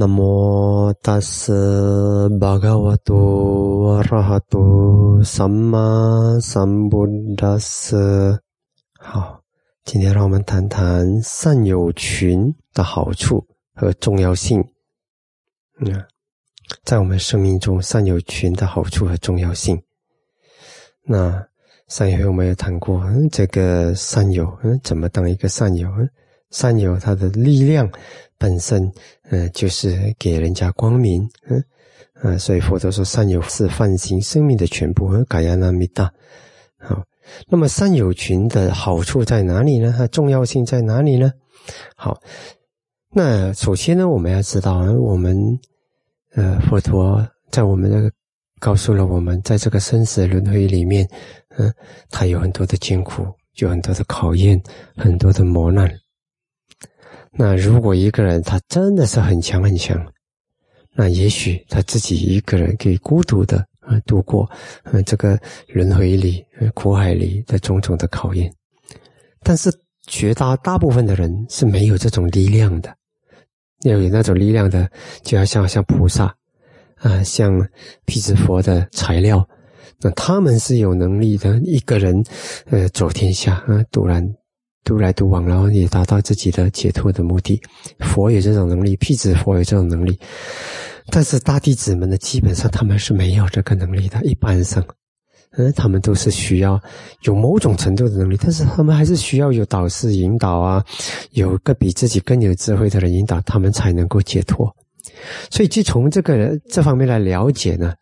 南无大斯巴嘎瓦多阿拉哈多萨玛萨布达斯。好，今天让我们谈谈善友群的好处和重要性。嗯，在我们生命中，善友群的好处和重要性。那上一回我们也谈过，嗯，这个善友，嗯，怎么当一个善友？嗯，善友他的力量。本身，嗯，就是给人家光明，嗯，啊，所以佛陀说善友是泛行生命的全部，和嘎亚那弥达。好，那么善友群的好处在哪里呢？它重要性在哪里呢？好，那首先呢，我们要知道，我们，呃，佛陀在我们的告诉了我们，在这个生死轮回里面，嗯，他有很多的艰苦，有很多的考验，很多的磨难。那如果一个人他真的是很强很强，那也许他自己一个人可以孤独的啊度过呃这个轮回里苦海里的种种的考验，但是绝大大部分的人是没有这种力量的，要有那种力量的，就要像像菩萨啊，像毗支佛的材料，那他们是有能力的，一个人呃走天下啊，突然。独来独往，然后也达到自己的解脱的目的。佛有这种能力，辟支佛有这种能力，但是大弟子们呢，基本上他们是没有这个能力的。一般上，嗯，他们都是需要有某种程度的能力，但是他们还是需要有导师引导啊，有个比自己更有智慧的人引导，他们才能够解脱。所以，就从这个这方面来了解呢。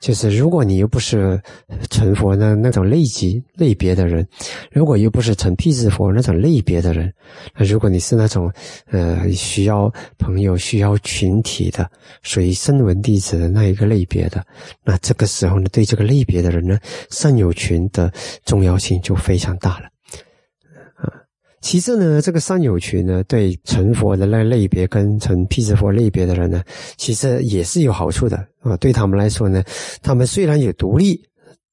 就是如果你又不是成佛的那种类级类别的人，如果又不是成辟支佛那种类别的人，那如果你是那种呃需要朋友、需要群体的，属于声闻弟子的那一个类别的，那这个时候呢，对这个类别的人呢，善友群的重要性就非常大了。其次呢，这个三友群呢，对成佛的那类别跟成辟支佛类别的人呢，其实也是有好处的啊。对他们来说呢，他们虽然有独立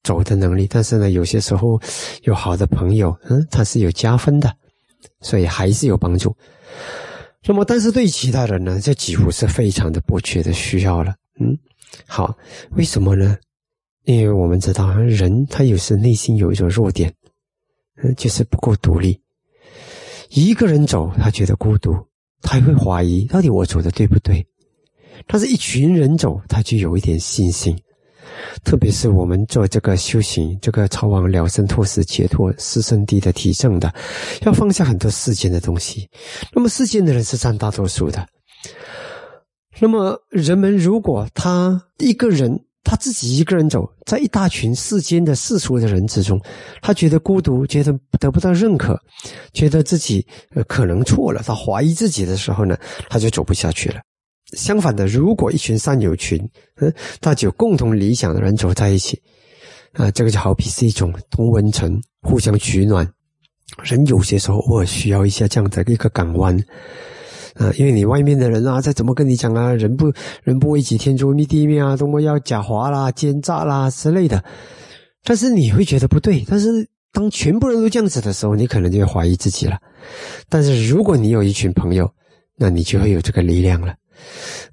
走的能力，但是呢，有些时候有好的朋友，嗯，他是有加分的，所以还是有帮助。那么，但是对其他人呢，这几乎是非常的不缺的需要了。嗯，好，为什么呢？因为我们知道，人他有时内心有一种弱点，嗯，就是不够独立。一个人走，他觉得孤独，他会怀疑到底我走的对不对。但是一群人走，他就有一点信心。特别是我们做这个修行，这个超往了生脱死解脱四圣地的体证的，要放下很多世间的东西。那么世间的人是占大多数的。那么人们如果他一个人。他自己一个人走在一大群世间的世俗的人之中，他觉得孤独，觉得得不到认可，觉得自己呃可能错了，他怀疑自己的时候呢，他就走不下去了。相反的，如果一群善友群，嗯，大家有共同理想的人走在一起，啊，这个就好比是一种同温层，互相取暖。人有些时候偶尔需要一下这样的一个港湾。啊，因为你外面的人啊，再怎么跟你讲啊，人不人不为己，天诛灭地灭啊，多么要狡猾啦、奸诈啦之类的，但是你会觉得不对。但是当全部人都这样子的时候，你可能就会怀疑自己了。但是如果你有一群朋友，那你就会有这个力量了。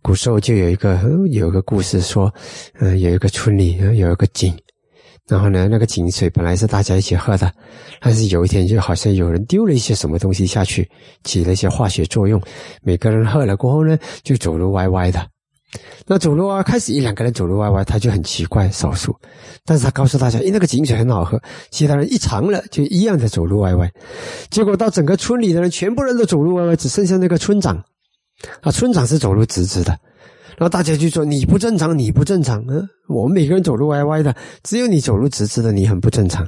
古时候就有一个有一个故事说，嗯，有一个村里有一个井。然后呢，那个井水本来是大家一起喝的，但是有一天就好像有人丢了一些什么东西下去，起了一些化学作用，每个人喝了过后呢，就走路歪歪的。那走路啊，开始一两个人走路歪歪，他就很奇怪，少数。但是他告诉大家，因为那个井水很好喝，其他人一尝了就一样的走路歪歪。结果到整个村里的人全部人都走路歪歪，只剩下那个村长，啊，村长是走路直直的。然后大家就说你不正常，你不正常。嗯，我们每个人走路歪歪的，只有你走路直直的，你很不正常。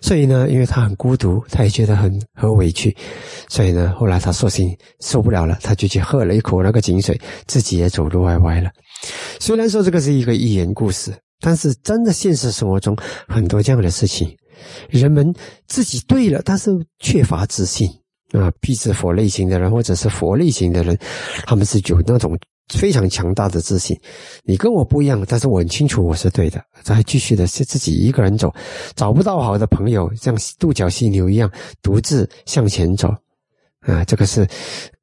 所以呢，因为他很孤独，他也觉得很很委屈。所以呢，后来他索性受不了了，他就去喝了一口那个井水，自己也走路歪歪了。虽然说这个是一个寓言故事，但是真的现实生活中很多这样的事情，人们自己对了，但是缺乏自信啊。辟支佛类型的人，或者是佛类型的人，他们是有那种。非常强大的自信，你跟我不一样，但是我很清楚我是对的。再继续的是自己一个人走，找不到好的朋友，像独角犀牛一样独自向前走，啊，这个是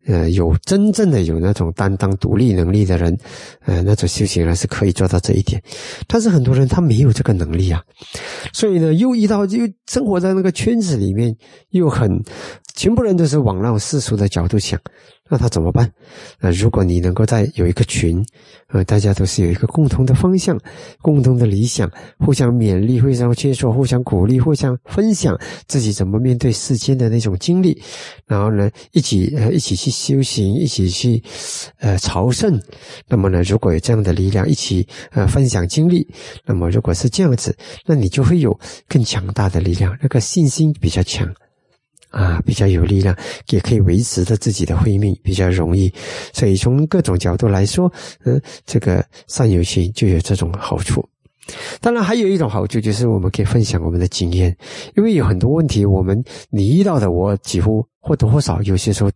呃，有真正的有那种担当、独立能力的人，呃，那种修行人是可以做到这一点。但是很多人他没有这个能力啊，所以呢，又遇到又生活在那个圈子里面，又很全部人都是往那种世俗的角度想。那他怎么办？那如果你能够在有一个群，呃，大家都是有一个共同的方向、共同的理想，互相勉励、互相接受、互相鼓励、互相分享自己怎么面对世间的那种经历，然后呢，一起呃一起去修行，一起去呃朝圣。那么呢，如果有这样的力量，一起呃分享经历，那么如果是这样子，那你就会有更强大的力量，那个信心比较强。啊，比较有力量，也可以维持着自己的慧命，比较容易。所以从各种角度来说，嗯，这个善友心就有这种好处。当然，还有一种好处就是我们可以分享我们的经验，因为有很多问题，我们你遇到的，我几乎或多或少有些时候。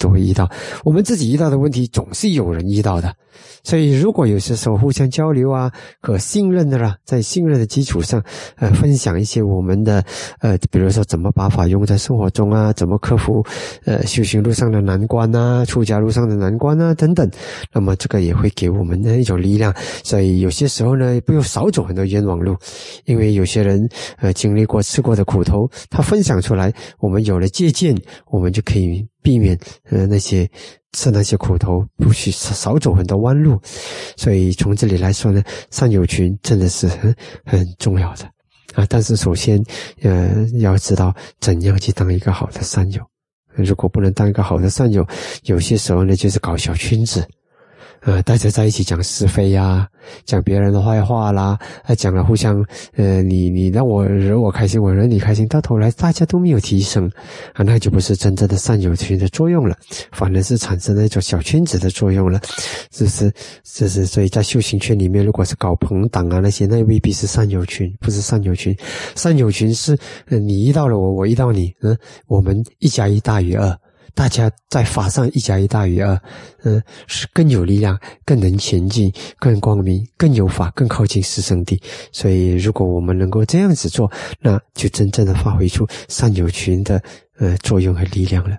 都会遇到，我们自己遇到的问题总是有人遇到的，所以如果有些时候互相交流啊，可信任的啦，在信任的基础上，呃，分享一些我们的，呃，比如说怎么把法用在生活中啊，怎么克服，呃，修行路上的难关啊，出家路上的难关啊，等等，那么这个也会给我们的一种力量。所以有些时候呢，不用少走很多冤枉路，因为有些人呃经历过吃过的苦头，他分享出来，我们有了借鉴，我们就可以。避免呃那些吃那些苦头，不去少走很多弯路，所以从这里来说呢，善友群真的是很很重要的啊。但是首先呃要知道怎样去当一个好的善友，如果不能当一个好的善友，有些时候呢就是搞小圈子。呃，大家在一起讲是非呀，讲别人的坏话啦，啊，讲了互相，呃，你你让我惹我开心，我惹你开心，到头来大家都没有提升，啊，那就不是真正的善友群的作用了，反而是产生了一种小圈子的作用了，这是这是所以在修行圈里面，如果是搞朋党啊那些，那未必是善友群，不是善友群，善友群是，呃你遇到了我，我遇到你，嗯，我们一加一大于二。大家在法上一加一大于二，嗯，是更有力量，更能前进，更光明，更有法，更靠近四圣地。所以，如果我们能够这样子做，那就真正的发挥出善有群的呃作用和力量了。